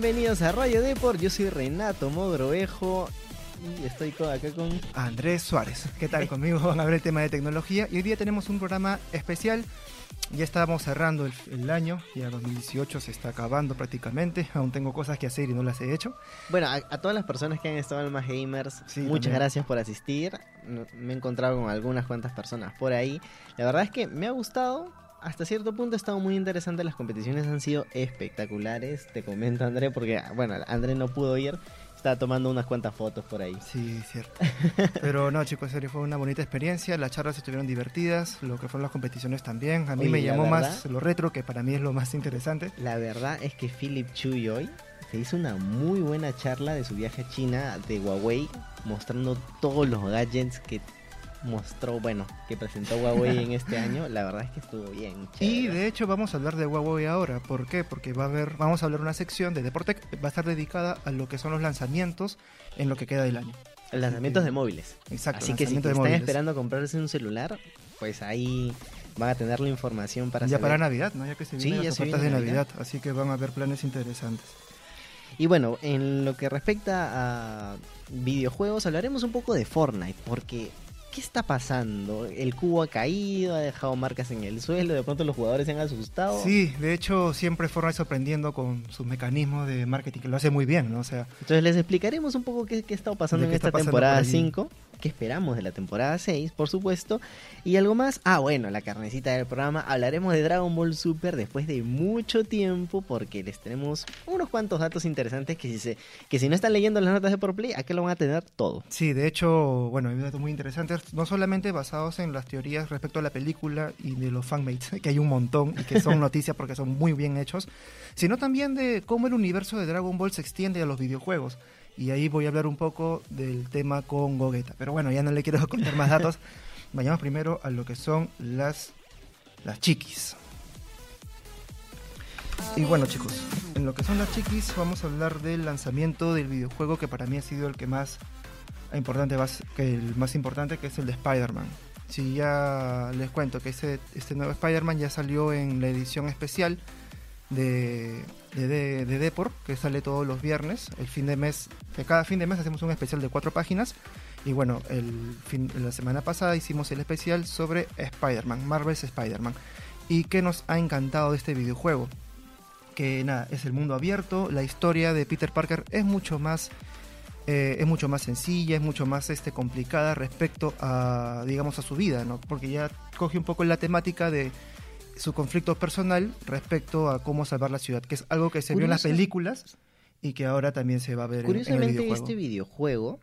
Bienvenidos a Radio Deport, yo soy Renato Mogrovejo y estoy acá con Andrés Suárez. ¿Qué tal? Conmigo van a ver el tema de tecnología y hoy día tenemos un programa especial. Ya estábamos cerrando el, año, ya 2018 se está acabando prácticamente, aún tengo cosas que hacer y no las he hecho. Bueno, a, todas las personas que han estado en Más Gamers, muchas gracias por asistir. Me he encontrado con algunas cuantas personas por ahí. La verdad es que me ha gustado, hasta cierto punto ha estado muy interesante. Las competiciones han sido espectaculares. Te comento, André, porque, bueno, André no pudo ir. Estaba tomando unas cuantas fotos por ahí. Sí, cierto. Pero no, chicos, serio, fue una bonita experiencia. Las charlas estuvieron divertidas, lo que fueron las competiciones también. A mí me llamó más lo retro, que para mí es lo más interesante. La verdad es que Philip Chu hoy se hizo una muy buena charla de su viaje a China de Huawei, mostrando todos los gadgets que mostró, bueno, que presentó Huawei en este año, la verdad es que estuvo bien. Y de hecho vamos a hablar de Huawei ahora. ¿Por qué? Porque va a haber, vamos a hablar una sección de Deportec, va a estar dedicada a lo que son los lanzamientos en lo que queda del año. Lanzamientos de móviles. Exacto. Así que si están esperando comprarse un celular, pues ahí van a tener la información para Ya para Navidad, ¿no? Ya que se vienen las ofertas de Navidad. así que van a haber planes interesantes. Y bueno, en lo que respecta a videojuegos, hablaremos un poco de Fortnite, porque ¿qué está pasando? El cubo ha caído, ha dejado marcas en el suelo, de pronto los jugadores se han asustado. Sí, de hecho siempre Fortnite sorprendiendo con sus mecanismos de marketing, que lo hace muy bien, ¿no? O sea, Entonces les explicaremos un poco qué, qué ha estado pasando en esta temporada 5 qué esperamos de la temporada 6, por supuesto. Y algo más, ah, bueno, la carnecita del programa, hablaremos de Dragon Ball Super después de mucho tiempo, porque les tenemos unos cuantos datos interesantes que si, se, que si no están leyendo las notas de por play, aquí lo van a tener todo. Sí, de hecho, bueno, hay datos muy interesantes, no solamente basados en las teorías respecto a la película y de los fanmates, que hay un montón y que son noticias porque son muy bien hechos, sino también de cómo el universo de Dragon Ball se extiende a los videojuegos y ahí voy a hablar un poco del tema con Gogeta. Pero bueno, ya no le quiero contar más datos. Vayamos primero a lo que son las, las chiquis. Y bueno chicos, en lo que son las chiquis vamos a hablar del lanzamiento del videojuego que para mí ha sido el que más importante, que el más importante, que es el de Spider-Man. Si ya les cuento que ese, este nuevo Spider-Man ya salió en la edición especial de, de, de, Deport, que sale todos los viernes. El fin de mes, cada fin de mes hacemos un especial de cuatro páginas. Y bueno, el fin, la semana pasada hicimos el especial sobre Spider-Man, Marvel's Spider-Man. Y que nos ha encantado de este videojuego. Que nada, es el mundo abierto, la historia de Peter Parker es mucho más eh, es mucho más sencilla, es mucho más este, complicada respecto a, digamos, a su vida, ¿no? Porque ya coge un poco la temática de su conflicto personal respecto a cómo salvar la ciudad, que es algo que se vio en las películas y que ahora también se va a ver en, el videojuego. este videojuego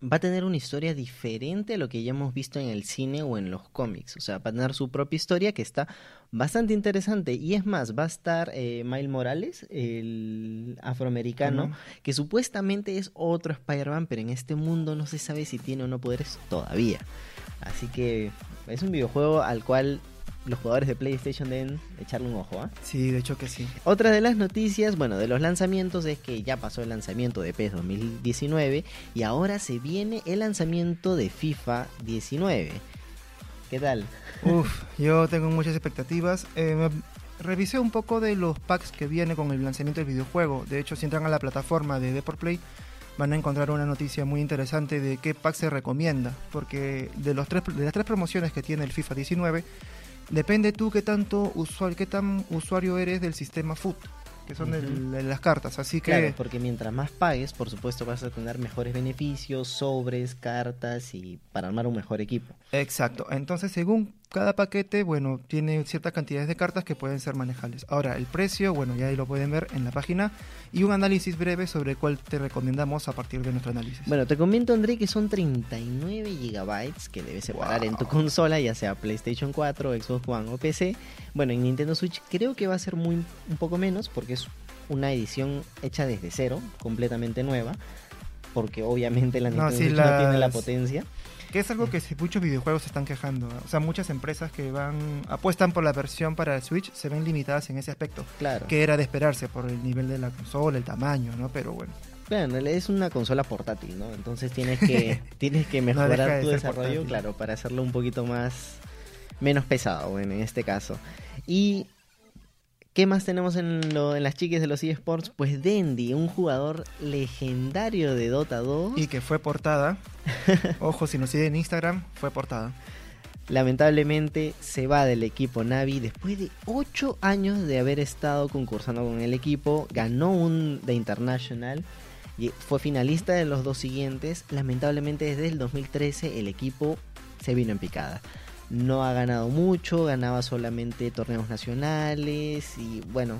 va a tener una historia diferente a lo que ya hemos visto en el cine o en los cómics. O sea, va a tener su propia historia que está bastante interesante. Y es más, va a estar eh, Miles Morales, el afroamericano, que supuestamente es otro Spider-Man, pero en este mundo no se sabe si tiene o no poderes todavía. Así que es un videojuego al cual los jugadores de PlayStation deben echarle un ojo. ¿ah? Sí, de hecho que sí. Otra de las noticias, bueno, de los lanzamientos es que ya pasó el lanzamiento de PES 2019 y ahora se viene el lanzamiento de FIFA 19. ¿Qué tal? Uf, yo tengo muchas expectativas. Eh, revisé un poco de los packs que viene con el lanzamiento del videojuego. De hecho, si entran a la plataforma de Deport Play, van a encontrar una noticia muy interesante de qué pack se recomienda. Porque de, los tres, de las tres promociones que tiene el FIFA 19, Depende tú qué tanto usuario, qué tan usuario eres del sistema FUT que son las cartas. Así que. Claro, porque mientras más pagues, por supuesto, vas a tener mejores beneficios, sobres, cartas y para armar un mejor equipo. Exacto. Entonces, según cada paquete, bueno, tiene ciertas cantidades de cartas que pueden ser manejables. Ahora, el precio, bueno, ya ahí lo pueden ver en la página y un análisis breve sobre cuál te recomendamos a partir de nuestro análisis. Bueno, te comento, André, que son 39 gigabytes que debes separar en tu consola, ya sea PlayStation 4, Xbox One o PC. Bueno, en Nintendo Switch creo que va a ser muy un poco menos porque es una edición hecha desde cero, completamente nueva, porque obviamente la Nintendo Switch no tiene la potencia. Que es algo que muchos videojuegos se están quejando. O sea, muchas empresas que van apuestan por la versión para el Switch se ven limitadas en ese aspecto. Claro. Que era de esperarse por el nivel de la consola, el tamaño, ¿no? Pero bueno. Claro, es una consola portátil, ¿no? Entonces tienes que, tienes que mejorar tu desarrollo, claro, para hacerlo un poquito más menos pesado en este caso. Y ¿Qué más tenemos en, lo, en las chiques de los eSports? Pues Dendy, un jugador legendario de Dota 2. Y que fue portada. Ojo, si nos sigue en Instagram, fue portada. Lamentablemente se va del equipo Navi después de 8 años de haber estado concursando con el equipo. Ganó un The International y fue finalista de los dos siguientes. Lamentablemente desde el 2013 el equipo se vino en picada. No ha ganado mucho, ganaba solamente torneos nacionales y bueno,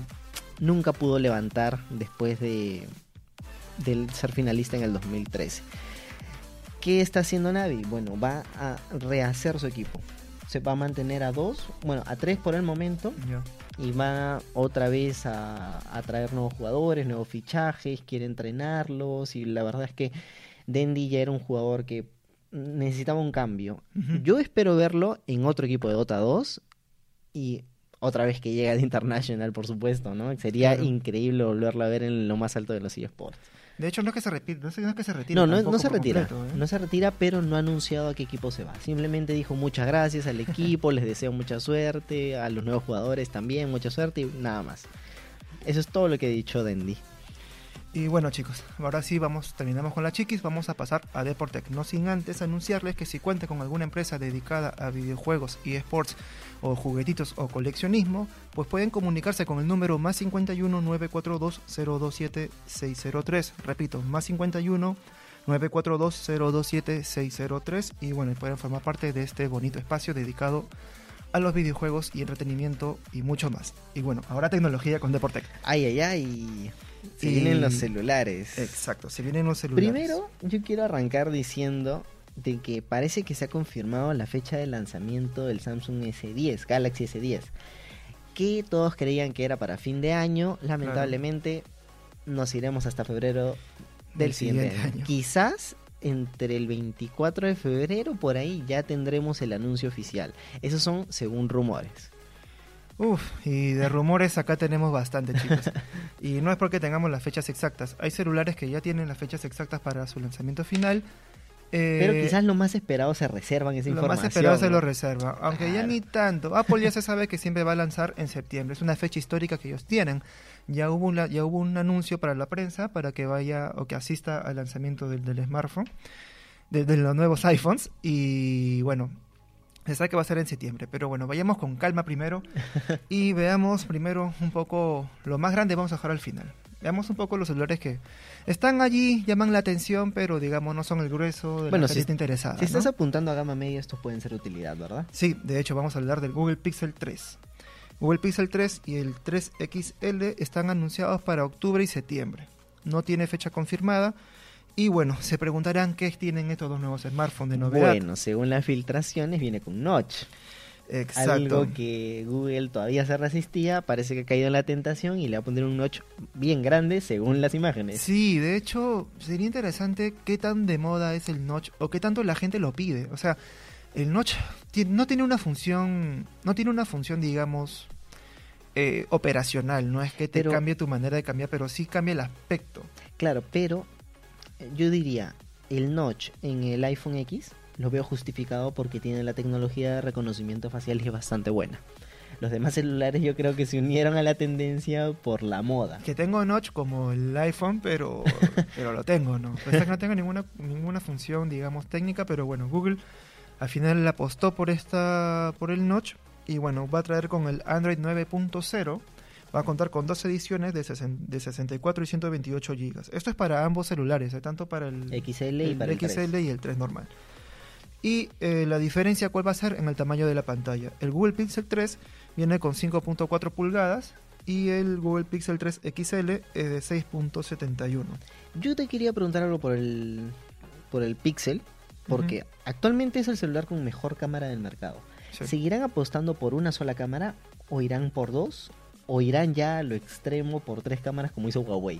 nunca pudo levantar después de, de ser finalista en el 2013. ¿Qué está haciendo Navi? Bueno, va a rehacer su equipo. Se va a mantener a dos, bueno, a tres por el momento. Y va otra vez a, a traer nuevos jugadores, nuevos fichajes, quiere entrenarlos. Y la verdad es que Dendy ya era un jugador que necesitaba un cambio. Yo espero verlo en otro equipo de Dota 2 y otra vez que llega de International, por supuesto, ¿no? Sería Claro. increíble volverlo a ver en lo más alto de los eSports. De hecho, no es que se repite, no es, que se retire. No, no, se retira. completo, ¿eh? No se retira, pero no ha anunciado a qué equipo se va. Simplemente dijo muchas gracias al equipo, les deseo mucha suerte, a los nuevos jugadores también mucha suerte y nada más. Eso es todo lo que ha dicho Dendy. Y bueno chicos, ahora sí vamos, terminamos con la chiquis, vamos a pasar a Deportec, no sin antes anunciarles que si cuenta con alguna empresa dedicada a videojuegos y esports o juguetitos o coleccionismo, pues pueden comunicarse con el número más 51 942 027 603, repito, más 51 942 027 603 y bueno, pueden formar parte de este bonito espacio dedicado a los videojuegos y entretenimiento y mucho más. Y bueno, ahora tecnología con Deportec. Ay, ay, ay. Se Y- vienen los celulares. Exacto, se vienen los celulares. Primero, yo quiero arrancar diciendo de que parece que se ha confirmado la fecha de lanzamiento del Samsung S10, Galaxy S10, que todos creían que era para fin de año, lamentablemente nos iremos hasta febrero del siguiente, siguiente año. Quizás entre el 24 de febrero por ahí ya tendremos el anuncio oficial. Esos son según rumores. Uf, y de rumores acá tenemos bastante, chicos. y no es porque tengamos las fechas exactas. Hay celulares que ya tienen las fechas exactas para su lanzamiento final. eh, Pero quizás lo más esperado se reservan esa lo información. más esperado se lo reserva. Aunque ya ni tanto. Apple ya se sabe que siempre va a lanzar en septiembre. Es una fecha histórica que ellos tienen. Ya hubo, una- ya hubo un anuncio para la prensa para que vaya o que asista al lanzamiento del, del smartphone, de, de los nuevos iPhones. Y bueno, se sabe que va a ser en septiembre. Pero bueno, vayamos con calma primero y veamos primero un poco lo más grande. Vamos a dejar al final. Veamos un poco los celulares que están allí, llaman la atención, pero digamos no son el grueso de Bueno, la si- gente está interesada. Si estás apuntando a gama media, estos pueden ser de utilidad, ¿verdad? Sí, de hecho vamos a hablar del Google Pixel 3. Google Pixel 3 y el 3XL están anunciados para octubre y septiembre. No tiene fecha confirmada. Y bueno, se preguntarán qué tienen estos dos nuevos smartphones de novedad. Bueno, según las filtraciones, viene con Notch. Exacto. Algo que Google todavía se resistía, parece que ha caído en la tentación y le va a poner un Notch bien grande según las imágenes. Sí, de hecho, sería interesante qué tan de moda es el notch o qué tanto la gente lo pide. O sea, el notch no tiene una función, no tiene una función, digamos, eh, operacional. No es que te Pero- cambie tu manera de cambiar, pero sí cambia el aspecto. Claro, pero yo diría, el Notch en el iPhone X lo veo justificado porque tiene la tecnología de reconocimiento facial y es bastante buena. Los demás celulares yo creo que se unieron a la tendencia por la moda. Que tengo notch como el iPhone, pero, pero lo tengo, ¿no? Pese que no tengo ninguna, ninguna función, digamos, técnica, pero bueno, Google al final apostó por esta por el notch y bueno, va a traer con el Android 9.0 va a contar con dos ediciones de, sesen- de 64 y 128 gigas. Esto es para ambos celulares, eh, tanto para el, XL y el para el 3. XL y el 3 normal. Y eh, la diferencia cuál va a ser en el tamaño de la pantalla. El Google Pixel 3 viene con 5.4 pulgadas y el Google Pixel 3 XL es de 6.71. Yo te quería preguntar algo por el, por el Pixel, porque actualmente es el celular con mejor cámara del mercado. Sí. ¿Seguirán apostando por una sola cámara o irán por dos? ¿O irán ya a lo extremo por tres cámaras como hizo Huawei?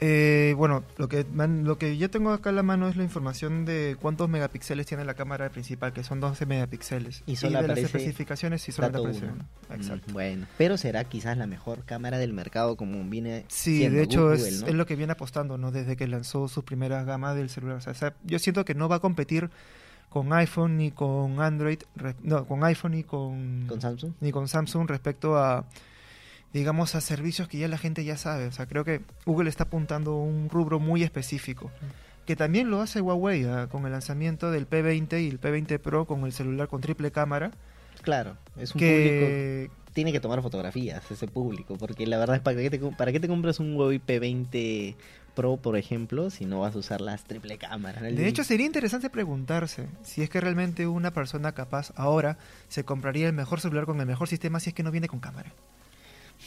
Eh, bueno, lo que, man- lo que yo tengo acá en la mano es la información de cuántos megapíxeles tiene la cámara principal, que son 12 megapíxeles. Y solo de las especificaciones solamente dato aparece uno. uno. Exacto. Mm, bueno, pero será quizás la mejor cámara del mercado como viene Sí, de hecho Google, es, ¿no? es lo que viene apostando, ¿no? Desde que lanzó su primera gama del celular. O sea, yo siento que no va a competir con iPhone ni con Android, no, con iPhone ni con, con Samsung. ni con Samsung respecto a digamos, a servicios que ya la gente ya sabe. O sea, creo que Google está apuntando a un rubro muy específico. Que también lo hace Huawei ¿ah? con el lanzamiento del P20 y el P20 Pro con el celular con triple cámara. Claro, es un que público tiene que tomar fotografías ese público, porque la verdad es para qué te, para qué te compras un Huawei P20 Pro, por ejemplo, si no vas a usar las triple cámaras. ¿no? De hecho, sería interesante preguntarse si es que realmente una persona capaz ahora se compraría el mejor celular con el mejor sistema si es que no viene con cámara.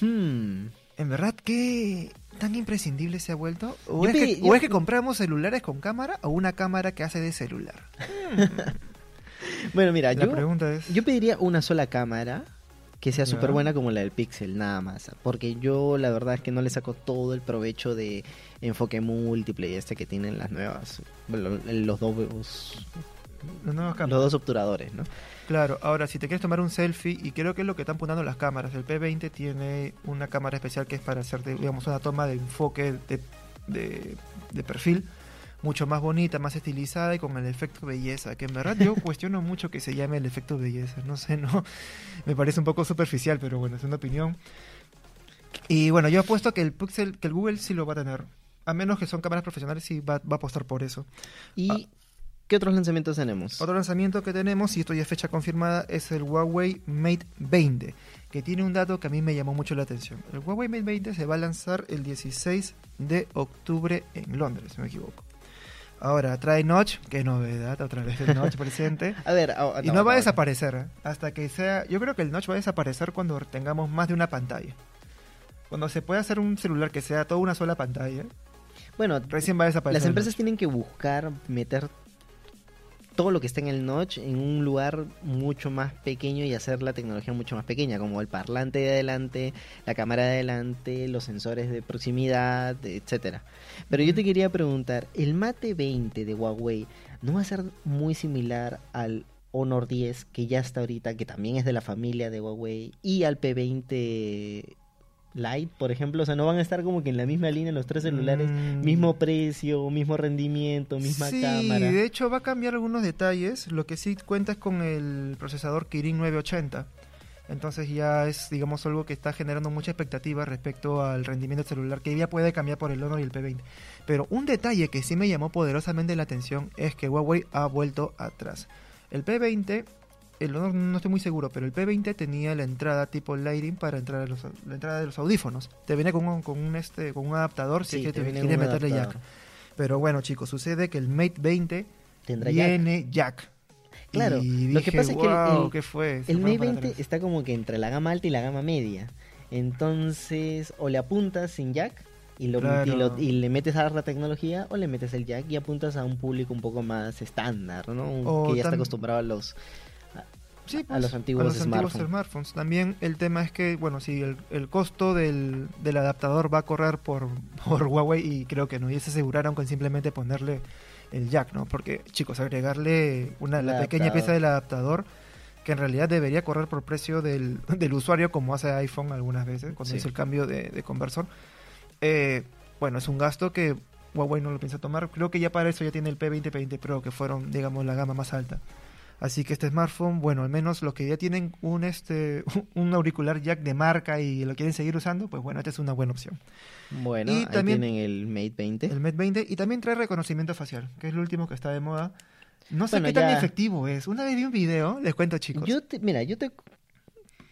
Hmm. ¿En verdad qué tan imprescindible se ha vuelto? ¿O, Yo es, que, pe- o yo- es que compramos celulares con cámara o una cámara que hace de celular? Bueno, mira, La yo, pregunta es... yo pediría una sola cámara que sea súper buena como la del Pixel, nada más. Porque yo la verdad es que no le saco todo el provecho de enfoque múltiple y este que tienen las nuevas, bueno, los dos, Las nuevas los dos obturadores, ¿no? Claro, ahora si te quieres tomar un selfie, y creo que es lo que están apuntando las cámaras, el P20 tiene una cámara especial que es para hacerte, digamos, una toma de enfoque de, de- de perfil mucho más bonita, más estilizada y con el efecto belleza, que en verdad yo cuestiono mucho que se llame el efecto belleza, no sé, no, me parece un poco superficial, pero bueno, es una opinión. Y bueno, yo apuesto que el Pixel, que el Google sí lo va a tener, a menos que son cámaras profesionales, sí va, va a apostar por eso. ¿Y Ah. Qué otros lanzamientos tenemos? Otro lanzamiento que tenemos, y esto ya es fecha confirmada, es el Huawei Mate 20, que tiene un dato que a mí me llamó mucho la atención. El Huawei Mate 20 se va a lanzar el 16 de octubre en Londres, si no me equivoco. Ahora, trae Notch, qué novedad, otra vez el Notch presente. A ver, ah, Y no va a desaparecer, ¿eh? hasta que sea... Yo creo que el Notch va a desaparecer cuando tengamos más de una pantalla. Cuando se pueda hacer un celular que sea toda una sola pantalla, Bueno, recién va a desaparecer. las empresas tienen que buscar meter todo lo que está en el notch en un lugar mucho más pequeño y hacer la tecnología mucho más pequeña, como el parlante de adelante, la cámara de adelante, los sensores de proximidad, etcétera. Pero yo te quería preguntar, ¿el Mate 20 de Huawei no va a ser muy similar al Honor 10 que ya está ahorita, que también es de la familia de Huawei, y al P20 Lite, por ejemplo? O sea, no van a estar como que en la misma línea los tres celulares Mm. mismo precio, mismo rendimiento, misma sí, cámara. de hecho va a cambiar algunos detalles. Lo que sí cuenta es con el procesador Kirin 980. Entonces ya es, digamos, algo que está generando mucha expectativa respecto al rendimiento del celular, que ya puede cambiar por el Honor y el P20. Pero un detalle que sí me llamó poderosamente la atención es que Huawei ha vuelto atrás. El P20, el Honor no estoy muy seguro, pero el P20 tenía la entrada tipo Lighting para entrar a los, la entrada de los audífonos. Te venía con un, con un, este, con un adaptador si Sí, es que te te quieres meterle jack. Pero bueno, chicos, sucede que el Mate 20 Tendrá jack. tiene jack. Claro, Y lo que pasa es que el- "Guau, el- ¿qué fue? Se El fueron Mate para 20 atrás". está como que entre la gama alta y la gama media. Entonces, o le apuntas sin jack y, lo, Claro. y, lo- y le metes a la tecnología, o le metes el jack y apuntas a un público un poco más estándar, ¿no? O que ya está acostumbrado a los... Sí, a los antiguos a los antiguos smartphones. smartphones. También el tema es que, bueno, si el, el costo del, del adaptador va a correr por, por Huawei y creo que no, y se aseguraron con simplemente ponerle el jack, ¿no? Porque, chicos, agregarle una, El la pequeña pieza del adaptador que en realidad debería correr por precio del, del usuario como hace iPhone algunas veces cuando Sí. hizo el cambio de, de conversor. Eh, bueno, es un gasto que Huawei no lo piensa tomar. Creo que ya para eso ya tiene el P20, P20 Pro, que fueron, digamos, la gama más alta. Así que este smartphone, bueno, al menos los que ya tienen un este un auricular jack de marca y lo quieren seguir usando, pues bueno, esta es una buena opción. Bueno, Y ahí también- tienen el Mate 20. El Mate 20 y también trae reconocimiento facial, que es lo último que está de moda. No sé Bueno, qué tan ya- efectivo es. Una vez vi un video, les cuento chicos. Yo te- mira, yo te,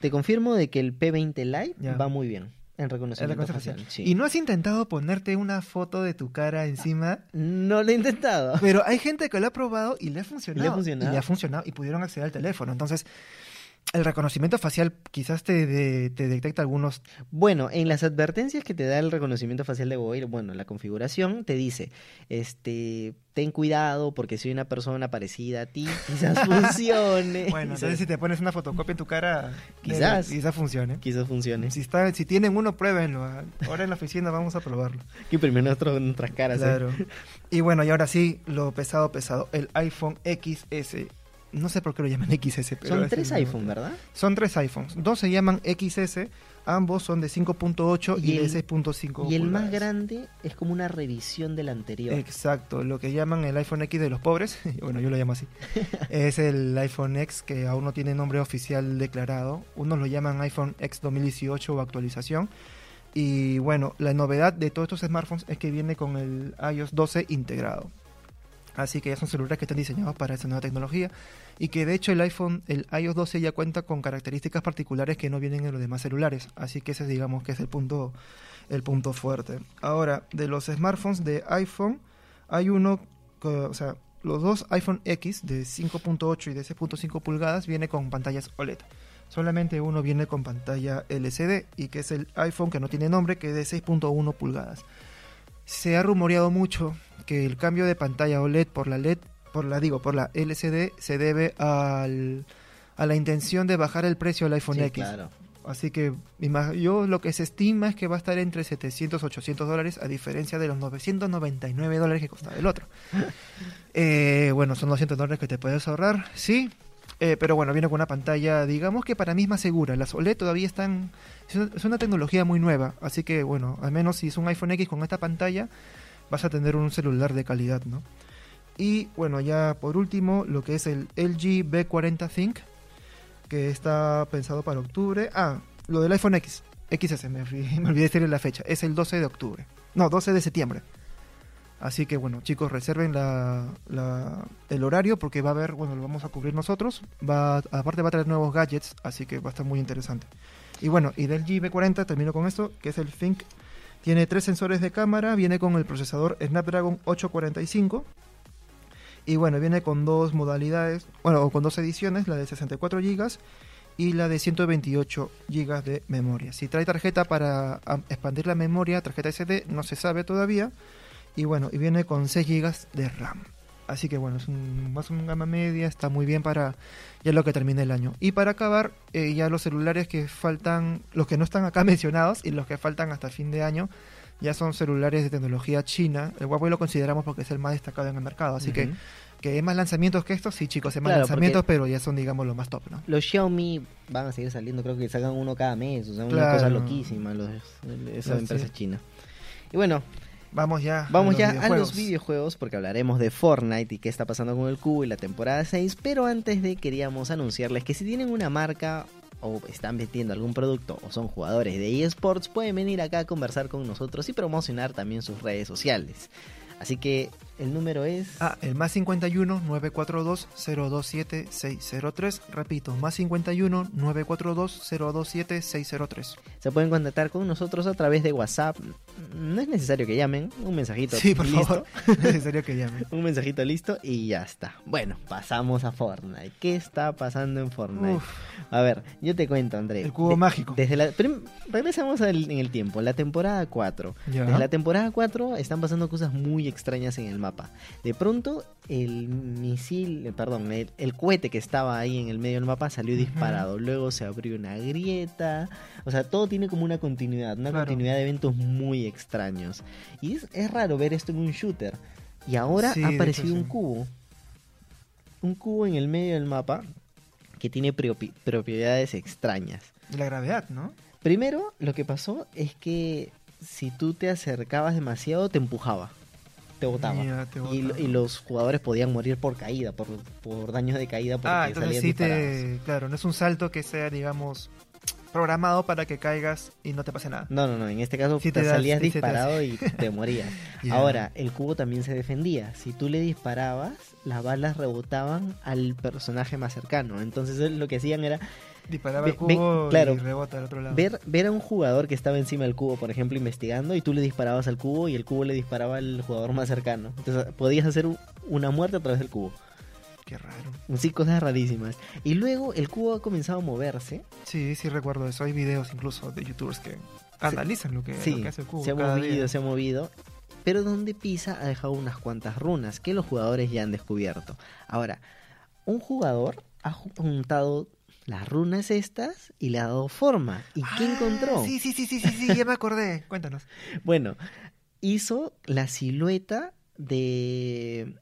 te confirmo de que el P20 Lite Ya. va muy bien en reconocimiento reconocimiento facial. sí. Y no has intentado ponerte una foto de tu cara encima, No lo he intentado. pero hay gente que lo ha probado y le ha funcionado. ¿Le ha funcionado? Y le ha funcionado y pudieron acceder al teléfono. Entonces, el reconocimiento facial quizás te, de- te detecta algunos Bueno, en las advertencias que te da el reconocimiento facial de Huawei, bueno, la configuración te dice, este, ten cuidado porque hay una persona parecida a ti, quizás funcione. Bueno, entonces si te pones una fotocopia en tu cara, Quizás. eh, quizás funcione. quizás funcione. Si está, si tienen uno, pruébenlo. Ahora en la oficina vamos a probarlo. Que primero nuestro- nuestras caras. ¿eh? Claro. Y bueno, y ahora sí, lo pesado, pesado, el iPhone XS. No sé por qué lo llaman XS. Pero Son es tres el- iPhone, ¿verdad? Son tres iPhones. Dos se llaman XS, ambos son de 5.8 y, Y de el- 6.5 Y el más grande es como una revisión del anterior. Exacto, lo que llaman el iPhone X de los pobres, bueno, yo lo llamo así, es el iPhone X que aún no tiene nombre oficial declarado. Unos lo llaman iPhone X 2018 o actualización. Y bueno, la novedad de todos estos smartphones es que viene con el iOS 12 integrado. Así que ya son celulares que están diseñados para esa nueva tecnología y que de hecho el iPhone, el iOS 12 ya cuenta con características particulares que no vienen en los demás celulares. Así que ese digamos que es el punto, el punto fuerte. Ahora, de los smartphones de iPhone, hay uno, o sea, los dos iPhone X de 5.8 y de 6.5 pulgadas viene con pantallas OLED. Solamente uno viene con pantalla LCD y que es el iPhone que no tiene nombre, que es de 6.1 pulgadas. Se ha rumoreado mucho que el cambio de pantalla OLED por la LED, por la digo, por la LCD se debe al, a la intención de bajar el precio del iPhone Sí, X. claro. Así que yo lo que se estima es que va a estar entre 700 800 dólares a diferencia de los 999 dólares que costaba el otro. Eh, bueno, son 200 dólares que te puedes ahorrar, sí. Eh, pero bueno, viene con una pantalla, digamos que para mí es más segura. Las OLED todavía están... Es una, tecnología muy nueva. Así que bueno, al menos si es un iPhone X con esta pantalla, vas a tener un celular de calidad, ¿no? Y bueno, ya por último, lo que es el LG B40 Think, que está pensado para octubre. Ah, lo del iPhone X, XS, me, me olvidé decirle la fecha, es el 12 de octubre. No, 12 de septiembre. Así que bueno, chicos, reserven la, el horario porque va a haber, bueno, lo vamos a cubrir nosotros. Va, aparte va a traer nuevos gadgets, así que va a estar muy interesante. Y bueno, y del GB40 termino con esto, que es el Think. Tiene tres sensores de cámara, viene con el procesador Snapdragon 845. Y bueno, viene con dos modalidades, bueno, con dos ediciones, la de 64 GB y la de 128 GB de memoria. Si trae tarjeta para expandir la memoria, tarjeta SD, no se sabe todavía. Y bueno, y viene con 6 GB de RAM. Así que bueno, es un, más una gama media, está muy bien para ya lo que termine el año. Y para acabar, eh, ya los celulares que faltan, los que no están acá mencionados y los que faltan hasta fin de año, ya son celulares de tecnología china. El Huawei lo consideramos porque es el más destacado en el mercado. Así que que hay más lanzamientos que estos, sí chicos, hay más Claro, lanzamientos, pero ya son digamos los más top, ¿no? Los Xiaomi van a seguir saliendo, creo que sacan uno cada mes, o sea, una Claro. cosa loquísima, los, esas empresas es. chinas. Y bueno, Vamos ya. Vamos los ya a los videojuegos porque hablaremos de Fortnite y qué está pasando con el cubo y la temporada 6, pero antes de queríamos anunciarles que si tienen una marca o están vendiendo algún producto o son jugadores de eSports, pueden venir acá a conversar con nosotros y promocionar también sus redes sociales. Así que el número es... Ah, el más 51 942 027 603. Repito, más 51 942 027 603. Se pueden contactar con nosotros a través de WhatsApp. No es necesario que llamen, un mensajito. Sí, por listo. favor. Es necesario que llamen. Un mensajito listo y ya está. Bueno, pasamos a Fortnite. ¿Qué está pasando en Fortnite? Uf, A ver, yo te cuento, André. El cubo mágico. Desde la, regresamos al- en el tiempo, la temporada 4. ya. Desde la temporada 4 están pasando cosas muy extrañas en el mapa. De pronto, el misil, eh, perdón, el, el cohete que estaba ahí en el medio del mapa salió disparado. Luego se abrió una grieta. O sea, todo tiene como una continuidad, una Claro. continuidad de eventos muy extraños. Y es, es raro ver esto en un shooter. Y ahora Sí, ha aparecido hecho, un cubo. Un cubo en el medio del mapa que tiene propi- propiedades extrañas. De la gravedad, ¿no? Primero, lo que pasó es que si tú te acercabas demasiado, te empujaba, te botaba. Mira, te Y, botaba. y los jugadores podían morir por caída, por, por daños de caída, porque Ah, entonces salían sí te... Claro, no es un salto que sea, digamos, programado para que caigas y no te pase nada. No, no, no, en este caso Sí te, te das- salías sí se te disparado y te morías. Ahora, el cubo también se defendía. Si tú le disparabas, las balas rebotaban al personaje más cercano. Entonces lo que hacían era Disparaba el cubo claro. y rebota al otro lado. ver, ver a un jugador que estaba encima del cubo, por ejemplo, investigando, y tú le disparabas al cubo y el cubo le disparaba al jugador más cercano. Entonces podías hacer un- una muerte a través del cubo. Qué raro. Sí, cosas rarísimas. Y luego el cubo ha comenzado a moverse. Sí, sí recuerdo eso. Hay videos incluso de youtubers que analizan lo que, Sí, lo que hace el cubo. se ha movido, día. se ha movido. Pero donde pisa ha dejado unas cuantas runas que los jugadores ya han descubierto. Ahora, un jugador ha ju- juntado las runas estas y le ha dado forma. ¿Y qué Ah, encontró? Sí, sí, sí, sí, sí, sí, ya me acordé. Cuéntanos. Bueno, hizo la silueta de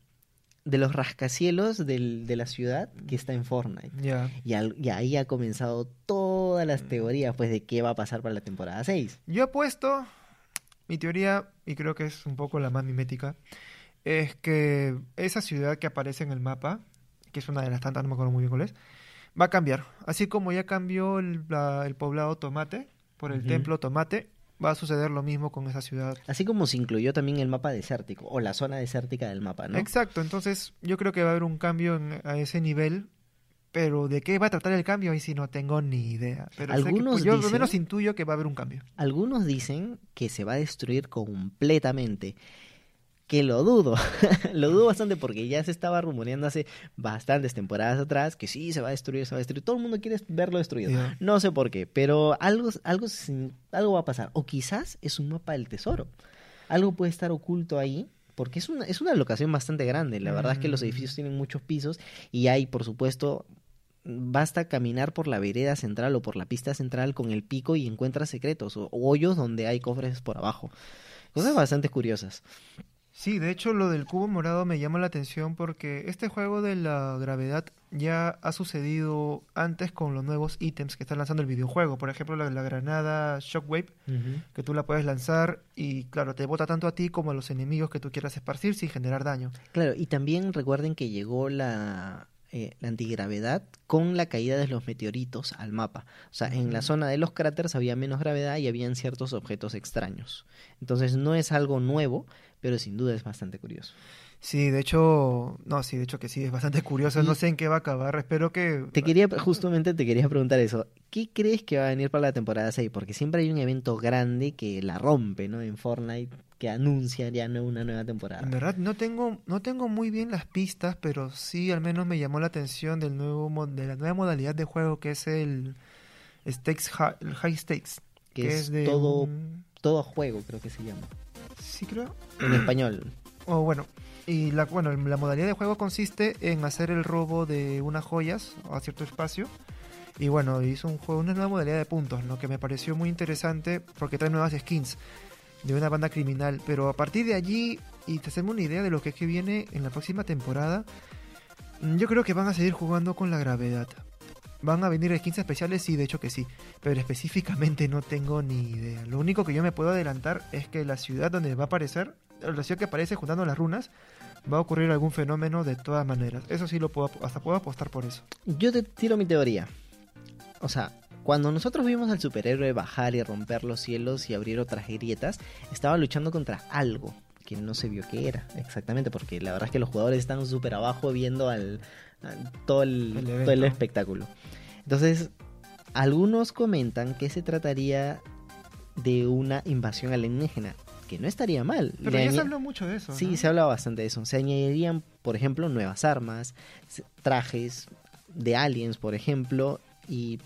de los rascacielos del- de la ciudad que está en Fortnite. Ya. Y, al- y ahí ha comenzado todas las teorías pues de qué va a pasar para la temporada 6. Yo apuesto, mi teoría, y creo que es un poco la más mimética, es que esa ciudad que aparece en el mapa, que es una de las tantas, no me acuerdo muy bien cuál es, va a cambiar. Así como ya cambió el, la- el poblado Tomate por el templo Tomate, va a suceder lo mismo con esa ciudad. Así como se incluyó también el mapa desértico o la zona desértica del mapa, ¿no? Exacto, entonces yo creo que va a haber un cambio en- a ese nivel. Pero de qué va a tratar el cambio, ahí sí no tengo ni idea. Pero sé que- Algunos pues, yo al dicen- menos intuyo que va a haber un cambio. Algunos dicen que se va a destruir completamente. Que lo dudo, lo dudo bastante porque ya se estaba rumoreando hace bastantes temporadas atrás que sí, se va a destruir, se va a destruir. Todo el mundo quiere verlo destruido. No sé por qué, pero algo, algo, algo va a pasar. O quizás es un mapa del tesoro. Algo puede estar oculto ahí. Porque es una, es una locación bastante grande. La verdad es que los Mm. edificios tienen muchos pisos y hay, por supuesto, basta caminar por la vereda central o por la pista central con el pico y encuentras secretos o hoyos donde hay cofres por abajo. Cosas bastante curiosas. Sí, de hecho lo del cubo morado me llama la atención porque este juego de la gravedad ya ha sucedido antes con los nuevos ítems que está lanzando el videojuego. Por ejemplo, la, la granada Shockwave, que tú la puedes lanzar y claro, te bota tanto a ti como a los enemigos que tú quieras esparcir sin generar daño. Claro, y también recuerden que llegó la, eh, la antigravedad con la caída de los meteoritos al mapa. O sea, en la zona de los cráteres había menos gravedad y habían ciertos objetos extraños. Entonces no es algo nuevo, pero sin duda es bastante curioso. Sí, de hecho, no, sí, de hecho que sí, es bastante curioso. Y- No sé en qué va a acabar. Espero que... Te quería, justamente te quería preguntar eso. ¿Qué crees que va a venir para la temporada 6? Porque siempre hay un evento grande que la rompe, ¿no? En Fortnite, que anuncia ya no una nueva temporada. En verdad no tengo, no tengo muy bien las pistas, pero sí al menos me llamó la atención del nuevo de la nueva modalidad de juego que es el stakes el high stakes, Que que es es de todo, un- todo juego, creo que se llama. sí creo. En español. O bueno, y la bueno, la modalidad de juego consiste en hacer el robo de unas joyas a cierto espacio. Y bueno, hizo un juego, una nueva modalidad de puntos, ¿no? Que me pareció muy interesante porque trae nuevas skins de una banda criminal. Pero a partir de allí, y te hacemos una idea de lo que es que viene en la próxima temporada, mm, yo creo que van a seguir jugando con la gravedad. Van a venir skins especiales, sí, de hecho que sí. Pero específicamente no tengo ni idea. Lo único que yo me puedo adelantar es que la ciudad donde va a aparecer, la ciudad que aparece juntando las runas, va a ocurrir algún fenómeno de todas maneras. Eso sí lo puedo, hasta puedo apostar por eso. Yo te tiro mi teoría. O sea, cuando nosotros vimos al superhéroe bajar y romper los cielos y abrir otras grietas, estaba luchando contra algo que no se vio que era exactamente, porque la verdad es que los jugadores están súper abajo viendo al, todo, el, El todo el espectáculo. Entonces, algunos comentan que se trataría de una invasión alienígena, que no estaría mal. Pero Le ya se habló mucho de eso. Sí, ¿no? se habla bastante de eso. Se añadirían, por ejemplo, nuevas armas, trajes de aliens, por ejemplo, y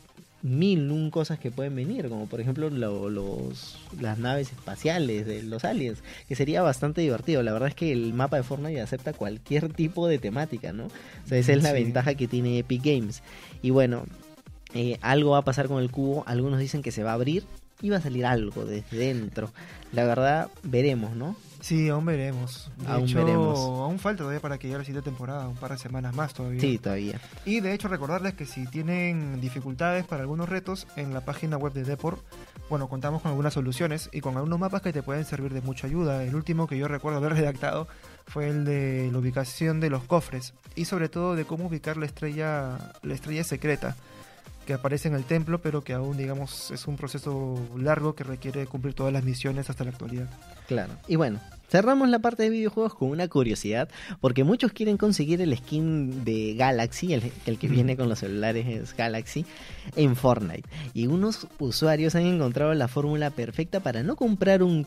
mil un cosas que pueden venir, como por ejemplo lo- los, las naves espaciales de los aliens, que sería bastante divertido. La verdad es que el mapa de Fortnite acepta cualquier tipo de temática, ¿no? O sea, esa es la Sí. ventaja que tiene Epic Games. Y bueno, eh, algo va a pasar con el cubo, algunos dicen que se va a abrir va a salir algo desde dentro. La verdad, veremos, ¿no? Sí, aún veremos. De Aún hecho, veremos. aún falta todavía para que llegue la siguiente temporada, un par de semanas más todavía. Sí, todavía. Y de hecho recordarles que si tienen dificultades para algunos retos en la página web de Deport, bueno, contamos con algunas soluciones y con algunos mapas que te pueden servir de mucha ayuda. El último que yo recuerdo haber redactado fue el de la ubicación de los cofres y sobre todo de cómo ubicar la estrella, la estrella secreta que aparece en el templo, pero que aún digamos es un proceso largo que requiere cumplir todas las misiones hasta la actualidad. Claro. Y bueno, cerramos la parte de videojuegos con una curiosidad, porque muchos quieren conseguir el skin de Galaxy, el, el que viene con los celulares es Galaxy, en Fortnite. Y unos usuarios han encontrado la fórmula perfecta para no comprar un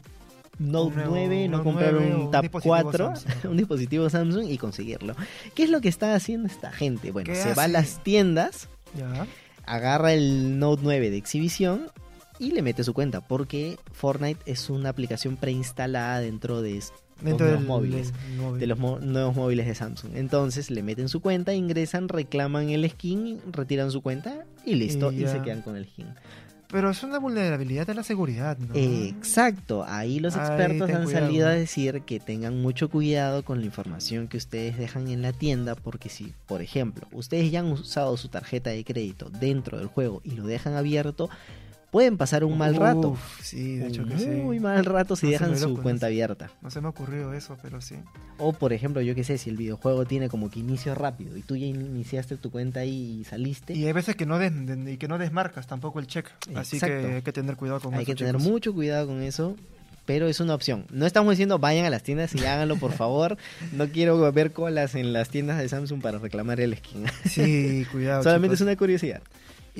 Note nuevo 9, no Note comprar 9 o un Tab dispositivo 4, Samsung. un dispositivo Samsung y conseguirlo. ¿Qué es lo que está haciendo esta gente? Bueno, ¿Qué se va a las tiendas, Ya. Agarra el Note 9 de exhibición y le mete su cuenta, porque Fortnite es una aplicación preinstalada dentro de Dentro del móviles, móvil. de los mo- nuevos móviles de Samsung. Entonces le meten su cuenta, ingresan, reclaman el skin, retiran su cuenta y listo, Y y, se quedan con el skin. Pero es una vulnerabilidad de la seguridad, ¿no? Exacto, ahí los expertos han cuidado. salido a decir que tengan mucho cuidado con la información que ustedes dejan en la tienda, porque si, por ejemplo, ustedes ya han usado su tarjeta de crédito dentro del juego y lo dejan abierto, pueden pasar un mal rato. Uf, sí, de hecho que sí. muy mal rato si No dejan su loco, cuenta no abierta. No se me ocurrió eso, pero sí. O por ejemplo, yo qué sé, si el videojuego tiene como que inicio rápido y tú ya iniciaste tu cuenta ahí y saliste, Y hay veces que no, des- de- y que no desmarcas tampoco el check. Así que hay que tener cuidado con hay eso, que tener chicos. mucho cuidado con eso. Pero es una opción. No estamos diciendo vayan a las tiendas y háganlo, por favor. No quiero ver colas en las tiendas de Samsung para reclamar el skin. Sí, cuidado. Solamente es una curiosidad.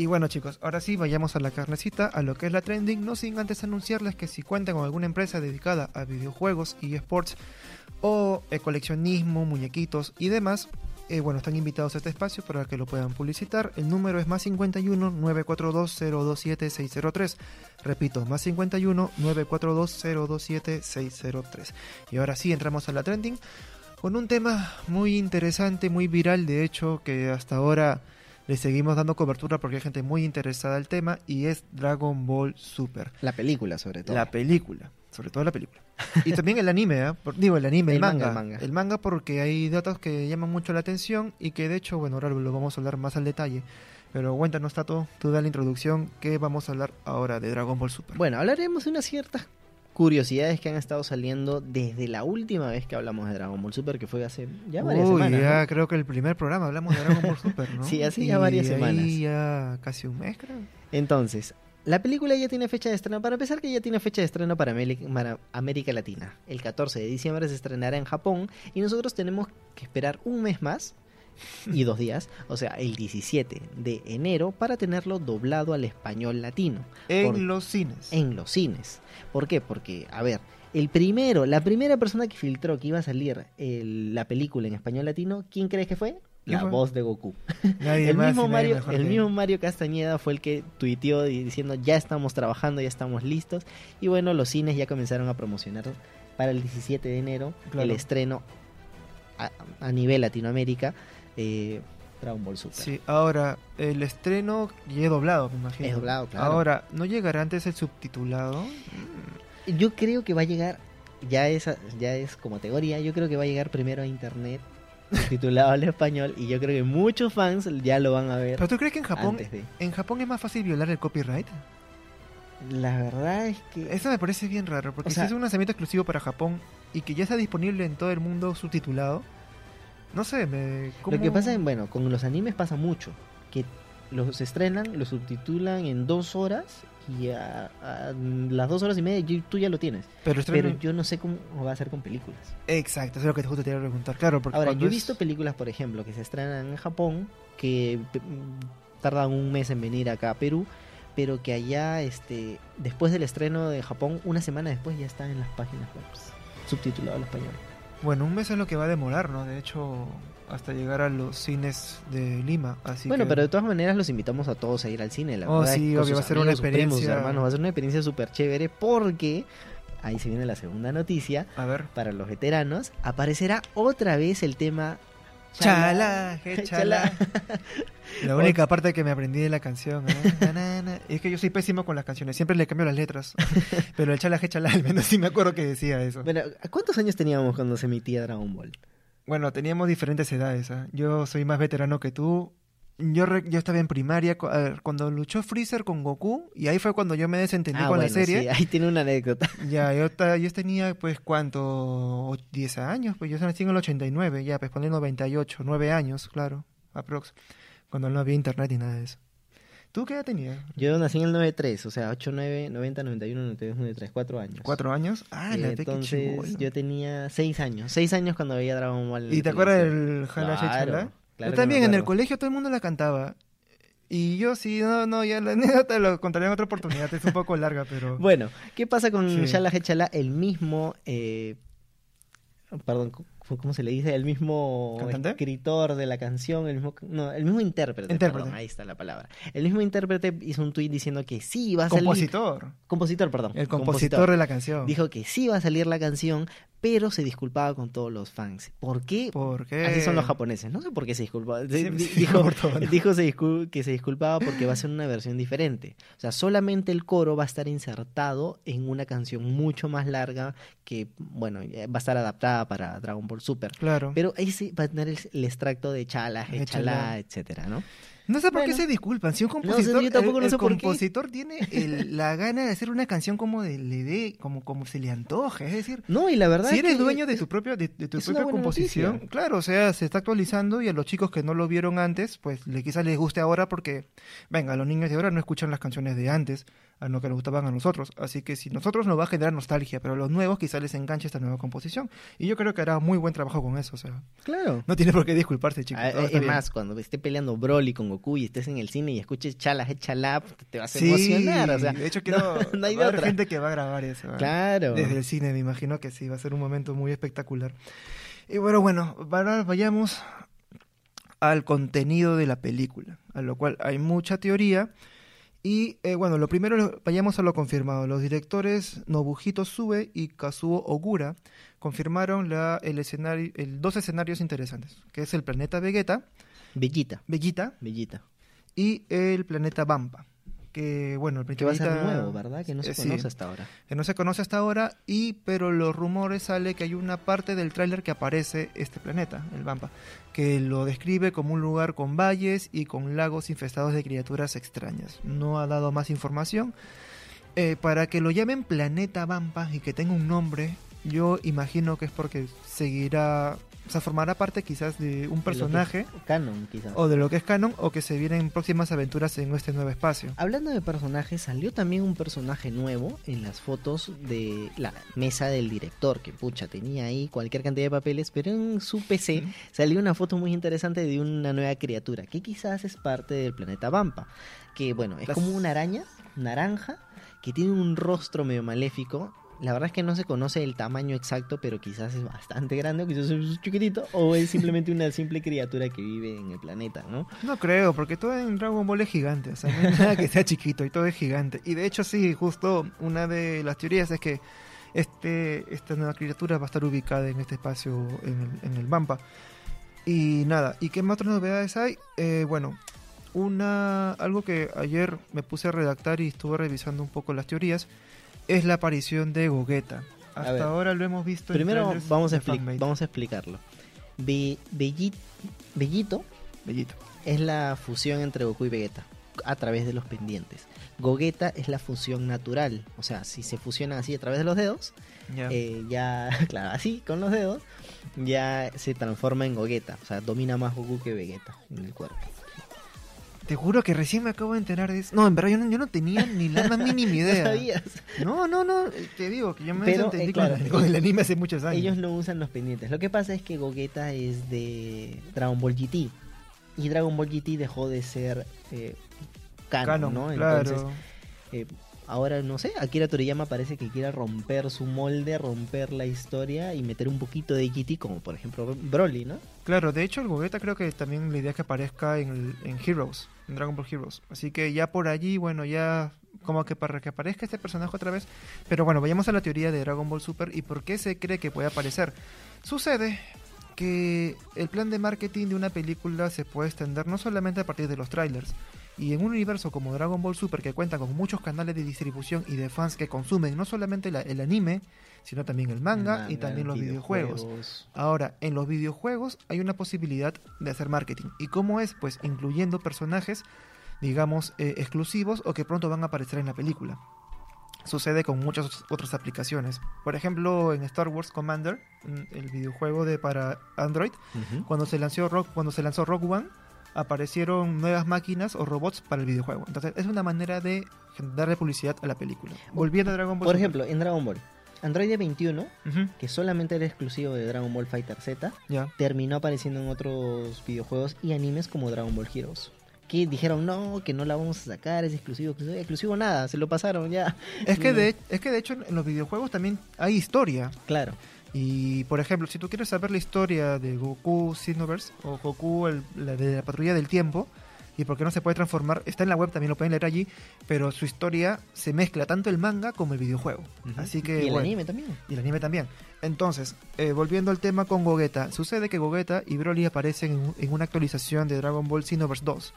Y bueno chicos, ahora sí vayamos a la carnecita, a lo que es la trending, no sin antes anunciarles que si cuentan con alguna empresa dedicada a videojuegos y esports o eh, coleccionismo, muñequitos y demás, eh, bueno, están invitados a este espacio para que lo puedan publicitar. El número es más 51 942 027 603. Repito, más 51 942 027 603. Y ahora sí entramos a la trending con un tema muy interesante, muy viral, de hecho, que hasta ahora le seguimos dando cobertura porque hay gente muy interesada al tema y es Dragon Ball Super. La película, sobre todo. La película, sobre todo la película. Y también el anime. Por- digo el anime, el, El manga, manga, el manga. El manga porque hay datos que llaman mucho la atención y que de hecho, bueno, ahora lo vamos a hablar más al detalle. Pero cuéntanos, Tato, tú da la introducción que vamos a hablar ahora de Dragon Ball Super. Bueno, hablaremos de unas ciertas curiosidades que han estado saliendo desde la última vez que hablamos de Dragon Ball Super, que fue hace ya varias Uy, semanas. ya ¿no? creo que el primer programa hablamos de Dragon Ball Super, ¿no? Sí, hace ya varias ahí semanas. ya casi un mes, creo. Entonces, la película ya tiene fecha de estreno. Para empezar, que ya tiene fecha de estreno para América Latina. El 14 de diciembre se estrenará en Japón y nosotros tenemos que esperar un mes más y dos días, o sea, el 17 de enero, para tenerlo doblado al español latino En Por- los cines. en los cines. ¿Por qué? Porque, a ver, el primero, la primera persona que filtró que iba a salir el- la película en español latino, ¿quién crees que fue? ¿Quién La fue? voz de Goku. Nadie el más mismo Mario, el mismo. Mario Castañeda fue el que tuiteó di- diciendo ya estamos trabajando, ya estamos listos. Y bueno, los cines ya comenzaron a promocionar para el 17 de enero Claro. el estreno a, a nivel Latinoamérica eh, Dragon Ball Super. Sí, ahora, el estreno ya es doblado, me imagino. Es doblado, claro. Ahora, ¿no llegará antes el subtitulado? Yo creo que va a llegar, ya es, ya es como teoría, yo creo que va a llegar primero a internet titulado al español y yo creo que muchos fans ya lo van a ver ¿Pero tú crees que en Japón, de. en Japón es más fácil violar el copyright? La verdad es que Eso me parece bien raro, porque O sea- si es un lanzamiento exclusivo para Japón y que ya está disponible en todo el mundo subtitulado, no sé, me... Lo que pasa, en, bueno, con los animes pasa mucho, que los estrenan, los subtitulan en dos horas y a, a las dos horas y media tú ya lo tienes. Pero, yo no sé cómo va a ser con películas. Exacto, eso es lo que justo te iba a preguntar. Claro, porque Ahora, yo he es- visto películas, por ejemplo, que se estrenan en Japón, que p- tardan un mes en venir acá a Perú, pero que allá, este, después del estreno de Japón, una semana después ya están en las páginas web subtitulado al español. Bueno, un mes es lo que va a demorar, ¿no? De hecho, hasta llegar a los cines de Lima. Así bueno, que- pero de todas maneras los invitamos a todos a ir al cine. La Oh, verdad, sí, obvio, va a ser una sus primos, experiencia- hermanos, va a ser una experiencia súper chévere porque, ahí se viene la segunda noticia, A ver. para los veteranos, aparecerá otra vez el tema... Chala, Chala. chala. La única parte que me aprendí de la canción. ¿eh? Na, na, na. Es que yo soy pésimo con las canciones, siempre le cambio las letras. Pero el chala, je, chala, al menos sí me acuerdo que decía eso. Bueno, ¿cuántos años teníamos cuando se emitía Dragon Ball? Bueno, teníamos diferentes edades. ¿ah? Yo soy más veterano que tú. Yo, re- yo estaba en primaria cuando luchó Freezer con Goku y ahí fue cuando yo me desentendí Ah, con la bueno, serie. sí, ahí tiene una anécdota. Ya, yo, yo tenía pues cuánto, O- 10 años, pues yo nací en el 89, ya, pues poner 98, 9 años, claro, aprox, cuando no había internet ni nada de eso. ¿Tú qué edad tenías? Yo nací en el 93, o sea, 8, 9, 90, 91, 92, 93, 4 años. ¿Cuatro años? Ah, Eh, la que Entonces yo tenía 6 años. 6 años cuando veía Dragon Ball. ¿Y la te acuerdas del Che Claro? Claro Yo también, en el colegio todo el mundo la cantaba. Y yo sí, no, no, ya la anécdota lo contaré en otra oportunidad, es un poco larga, pero... Bueno, ¿qué pasa con Sí. Shala Hechala? El mismo, eh, perdón, ¿cómo- ¿cómo se le dice? El mismo ¿Cantante? escritor de la canción, el mismo, no, el mismo intérprete. Intérprete. perdón, ahí está la palabra. El mismo intérprete hizo un tweet diciendo que sí va a salir. Compositor. Compositor, perdón. El compositor de la canción. Dijo que sí va a salir la canción, pero se disculpaba con todos los fans. ¿Por qué? Porque Así son los japoneses. No sé por qué se disculpaba. Dijo todo, ¿no? dijo se discul- que se disculpaba porque va a ser una versión diferente. O sea, solamente el coro va a estar insertado en una canción mucho más larga que, bueno, eh, va a estar adaptada para Dragon Ball Super. Claro. Pero ahí sí va a tener el, el extracto de chala, De chala, chala. etcétera, ¿no? No sé por qué se disculpan. Si un compositor, yo tampoco el, no el sé por qué. compositor tiene el- la gana de hacer una canción como de, le dé, como, como se le antoje. Es decir, No, y la verdad si es eres que dueño de es- tu propio, de, de tu es propia composición, noticia. claro, o sea, se está actualizando y a los chicos que no lo vieron antes, pues le quizás les guste ahora porque, venga, los niños de ahora no escuchan las canciones de antes, a lo que nos gustaban a nosotros. Así que si nosotros nos va a generar nostalgia, pero a los nuevos quizás les enganche esta nueva composición. Y yo creo que hará muy buen trabajo con eso, o sea, Claro. no tiene por qué disculparse, chicos. Ah, eh, es bien. más, cuando esté peleando Broly con Goku y estés en el cine y escuches chalas, chala, te vas a Sí, emocionar. O sea, de hecho quiero no, no hay va a haber gente que va a grabar eso. ¿eh? Claro. Desde el cine, me imagino que sí, va a ser un momento muy espectacular. Y bueno, bueno, ahora vayamos al contenido de la película, a lo cual hay mucha teoría. Y eh, bueno, lo primero, vayamos a lo confirmado. Los directores Nobuhito Sube y Kazuo Ogura confirmaron la, el escenario, el, dos escenarios interesantes, que es el planeta Vegeta, Bellita, Vegeta, bellita. y el planeta Vampa. Que bueno, el Que va a ser nuevo, ¿verdad? Que no se Eh, sí. conoce hasta ahora. que no se conoce hasta ahora, y pero los rumores sale que hay una parte del tráiler que aparece este planeta, el Vampa, que lo describe como un lugar con valles y con lagos infestados de criaturas extrañas. No ha dado más información. Eh, para que lo llamen Planeta Vampa y que tenga un nombre, yo imagino que es porque seguirá, o sea, formará parte quizás de un personaje Canon, quizás. o de lo que es canon o que se vienen próximas aventuras en este nuevo espacio. Hablando de personajes, salió también un personaje nuevo en las fotos de la mesa del director, que pucha, tenía ahí cualquier cantidad de papeles, pero en su PC salió una foto muy interesante de una nueva criatura, que quizás es parte del planeta Vampa, que bueno, es Las- como una araña naranja, que tiene un rostro medio maléfico. La verdad es que no se conoce el tamaño exacto, pero quizás es bastante grande, o quizás es chiquitito, o es simplemente una simple criatura que vive en el planeta, ¿no? No creo, porque todo en Dragon Ball es gigante, o sea, no hay nada que sea chiquito y todo es gigante. Y de hecho sí, justo una de las teorías es que este, esta nueva criatura va a estar ubicada en este espacio, en el, en el Vampa. Y nada, ¿y qué más otras novedades hay? Eh, bueno, una algo que ayer me puse a redactar y estuve revisando un poco las teorías, es la aparición de Gogeta. Hasta ver. ahora lo hemos visto en Primero trailers vamos a, vamos a explicarlo. Be- Belli- Bellito Bellito. es la fusión entre Goku y Vegeta a través de los pendientes. Gogeta es la fusión natural, o sea, si se fusionan así a través de los dedos, Ya. eh, ya, claro, así con los dedos, ya se transforma en Gogeta, o sea, domina más Goku que Vegeta en el cuerpo. Te juro que recién me acabo de enterar de eso. No, en verdad yo no, yo no tenía ni la más mínima idea. ¿No sabías? No, no, no, eh, te digo que yo me Pero, desentendí eh, con, el, con el anime hace muchos años. Ellos no usan los pendientes. Lo que pasa es que Gogeta es de Dragon Ball GT. Y Dragon Ball GT dejó de ser eh, canon, Canon, ¿no? claro. Entonces, eh, ahora no sé, Akira Toriyama parece que quiere romper su molde, romper la historia y meter un poquito de GT, como por ejemplo Broly, ¿no? Claro, de hecho el Gogeta creo que también la idea es que aparezca en Heroes, en Dragon Ball Heroes. Así que ya por allí, bueno, ya como que para que aparezca este personaje otra vez. Pero bueno, vayamos a la teoría de Dragon Ball Super y por qué se cree que puede aparecer. Sucede que el plan de marketing de una película se puede extender no solamente a partir de los trailers. Y en un universo como Dragon Ball Super que cuenta con muchos canales de distribución y de fans que consumen no solamente la- el anime, sino también el manga, y también los videojuegos. Ahora, en los videojuegos hay una posibilidad de hacer marketing. ¿Y cómo es? Pues incluyendo personajes, digamos, eh, exclusivos o que pronto van a aparecer en la película. Sucede con muchas otras aplicaciones. Por ejemplo, en Star Wars Commander, mm, el videojuego de para Android, cuando se lanzó Rock, cuando se lanzó Rogue One, aparecieron nuevas máquinas o robots para el videojuego. Entonces, es una manera de darle publicidad a la película. Volviendo a Dragon Ball. Por Super. ejemplo, en Dragon Ball, Android 21, Ujú, que solamente era exclusivo de Dragon Ball Fighter Z, terminó apareciendo en otros videojuegos y animes como Dragon Ball Heroes. Que dijeron, no, que no la vamos a sacar, es exclusivo, exclusivo, exclusivo nada, se lo pasaron ya. Es que, de, es que de hecho en los videojuegos también hay historia. Claro, Y por ejemplo, si tú quieres saber la historia de Goku Xenoverse o Goku el- la de la patrulla del tiempo, y por qué no se puede transformar. Está en la web, también lo pueden leer allí, pero su historia se mezcla tanto el manga como el videojuego. Así que, y el bueno, anime también. y el anime también. Entonces, eh, volviendo al tema con Gogeta, sucede que Gogeta y Broly aparecen en, en una actualización de Dragon Ball Xenoverse 2.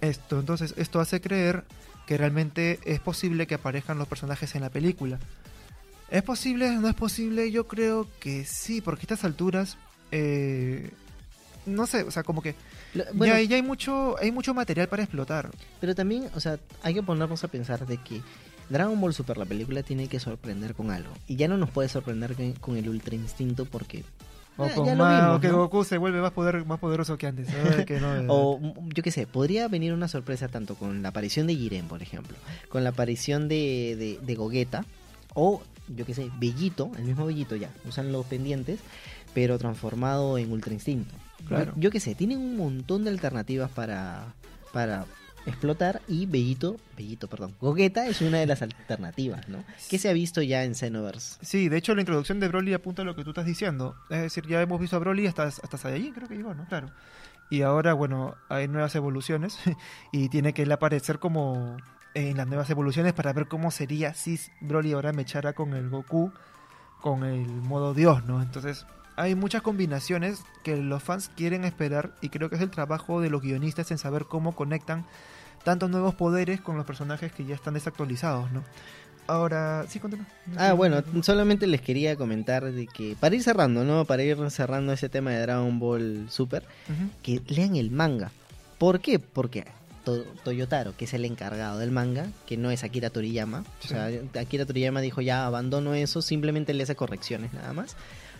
Esto, entonces, esto hace creer que realmente es posible que aparezcan los personajes en la película. ¿Es posible? ¿No es posible? Yo creo que sí, porque a estas alturas, eh, no sé, o sea, como que Lo- bueno, ya, ya hay mucho, hay mucho material para explotar. pero también, o sea, hay que ponernos a pensar de que Dragon Ball Super, la película, tiene que sorprender con algo. Y ya no nos puede sorprender con, el Ultra Instinto porque... O, ya- con ya lo más- vimos, o que ¿no? Goku se vuelve más, poder, más poderoso que antes. ¿sabes? Que no, O yo qué sé, podría venir una sorpresa tanto con la aparición de Jiren, por ejemplo, con la aparición de, de, de Gogeta, o yo qué sé, Bellito, el mismo Bellito ya, usan los pendientes, pero transformado en Ultra Instinto. Claro. Yo, yo qué sé, tienen un montón de alternativas para, para explotar y Bellito, Bellito, perdón, Gogeta es una de las alternativas, ¿no? Que se ha visto ya en Xenoverse. Sí, de hecho la introducción de Broly apunta a lo que tú estás diciendo. Es decir, ya hemos visto a Broly hasta, hasta Saiyajin, creo que llegó, ¿no? Claro. Y ahora, bueno, hay nuevas evoluciones y tiene que él aparecer como en las nuevas evoluciones para ver cómo sería si Broly ahora me echara con el Goku, con el modo Dios, ¿no? Entonces, hay muchas combinaciones que los fans quieren esperar y creo que es el trabajo de los guionistas en saber cómo conectan tantos nuevos poderes con los personajes que ya están desactualizados, ¿no? Ahora, sí, continúa. Ah, bueno, solamente les quería comentar de que, para ir cerrando, ¿no? Para ir cerrando ese tema de Dragon Ball Super, que lean el manga. ¿Por qué? Porque To- Toyotaro, que es el encargado del manga, que no es Akira Toriyama, Sí. o sea, Akira Toriyama dijo ya abandono eso, simplemente le hace correcciones nada más.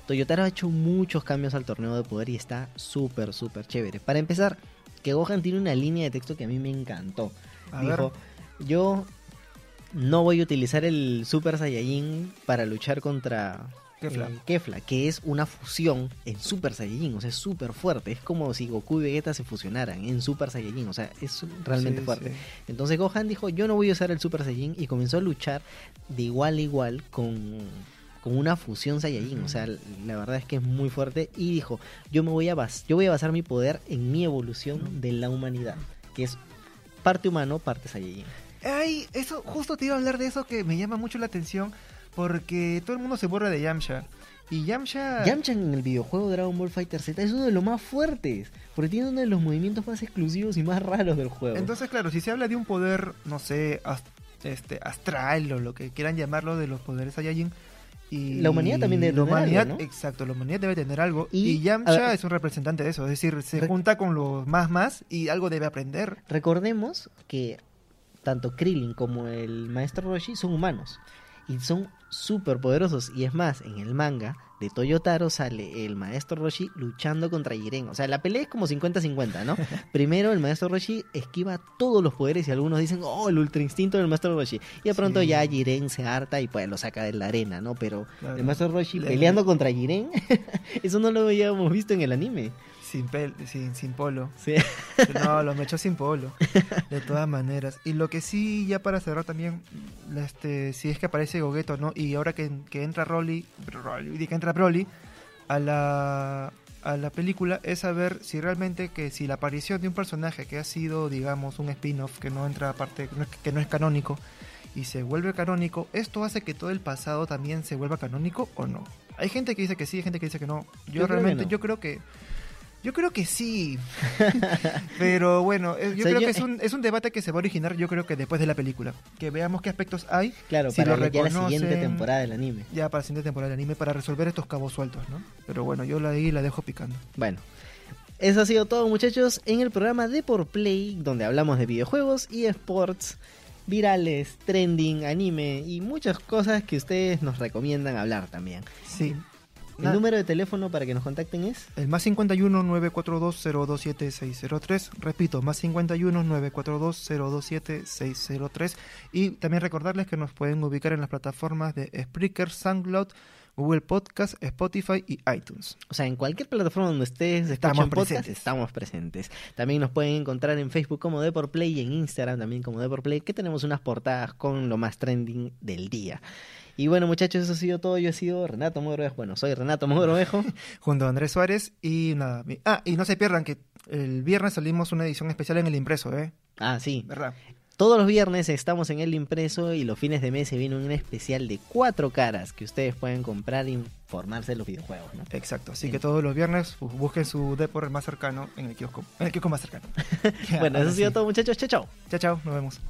Toyotaro ha hecho muchos cambios al torneo de poder y está súper, súper chévere. Para empezar, que Gohan tiene una línea de texto que a mí me encantó. A dijo, ver. yo no voy a utilizar el Super Saiyajin para luchar contra Kefla. eh, Kefla, que es una fusión en Super Saiyajin, o sea, es súper fuerte. Es como si Goku y Vegeta se fusionaran en Super Saiyajin, o sea, es realmente Sí, fuerte. sí. Entonces Gohan dijo, yo no voy a usar el Super Saiyajin y comenzó a luchar de igual a igual con, con una fusión Saiyajin, o sea, la verdad es que es muy fuerte y dijo, yo me voy a bas yo voy a basar mi poder en mi evolución de la humanidad, que es parte humano, parte Saiyajin. Ay, eso, justo te iba a hablar de eso que me llama mucho la atención porque todo el mundo se borra de Yamcha. Y Yamcha... Yamcha en el videojuego Dragon Ball Fighter Z es uno de los más fuertes, porque tiene uno de los movimientos más exclusivos y más raros del juego. Entonces, claro, si se habla de un poder, no sé, este, astral o lo que quieran llamarlo de los poderes Saiyajin. Y La humanidad también debe la tener humanidad, algo, ¿no? Exacto, la humanidad debe tener algo. Y- Y, Yamcha es un representante de eso. Es decir, se junta con los más más y algo debe aprender. Recordemos que tanto Krillin como el maestro Roshi son humanos y son súper poderosos. Y es más, en el manga de Toyotaro sale el maestro Roshi luchando contra Jiren. O sea, la pelea es como 50-50, ¿no? Primero el maestro Roshi esquiva todos los poderes y algunos dicen, oh, el ultra instinto del maestro Roshi. Y de pronto Sí. ya Jiren se harta y pues lo saca de la arena, ¿no? Pero Claro. el maestro Roshi Le- peleando contra Jiren, eso no lo habíamos visto en el anime. Sin, pel sin, sin polo. Sí. No, lo me echó sin polo. De todas maneras. Y lo que sí, ya para cerrar también, este, si es que aparece Gogeto, ¿no? Y ahora que, que entra Rolly, Rolly, que entra Broly a la, a la película, es saber si realmente que si la aparición de un personaje que ha sido, digamos, un spin-off, que no entra aparte, que no es- que no es canónico, y se vuelve canónico, ¿esto hace que todo el pasado también se vuelva canónico o no? Hay gente que dice que sí, hay gente que dice que no. Yo, realmente, no. yo creo que... Yo creo que sí. Pero bueno, eh, yo O sea, creo yo- que es un, es un debate que se va a originar, yo creo que después de la película. Que veamos qué aspectos hay Claro, Si para lo la- ya la siguiente temporada del anime. ya para la siguiente temporada del anime para resolver estos cabos sueltos, ¿no? Pero bueno, yo la ahí la dejo picando. Bueno, eso ha sido todo muchachos en el programa de Por Play, donde hablamos de videojuegos y sports, virales, trending, anime y muchas cosas que ustedes nos recomiendan hablar también. Sí. El número de teléfono para que nos contacten es... El más 51 942 027 603. Repito, más 51 942 027 603. Y también recordarles que nos pueden ubicar en las plataformas de Spreaker, SoundCloud, Google Podcast, Spotify y iTunes. O sea, en cualquier plataforma donde ustedes Estamos podcast, presentes. estamos presentes. También nos pueden encontrar en Facebook como Deporplay y en Instagram también como Deporplay, que tenemos unas portadas con lo más trending del día. Y bueno, muchachos, eso ha sido todo. Yo he sido Renato Mogrovejo. Bueno, soy Renato Mogrovejo. Junto a Andrés Suárez y nada. Ah, y no se pierdan que el viernes salimos una edición especial en el impreso, ¿eh? ah, sí. ¿Verdad? Todos los viernes estamos en el impreso y los fines de mes se viene un especial de cuatro caras que ustedes pueden comprar e informarse de los videojuegos, ¿no? Exacto. Así Sí. que todos los viernes bu- busquen su Depor más cercano en el kiosco. En el kiosco más cercano. bueno, eso ha sido todo, muchachos. Chao, chao. Chao, chao. Nos vemos.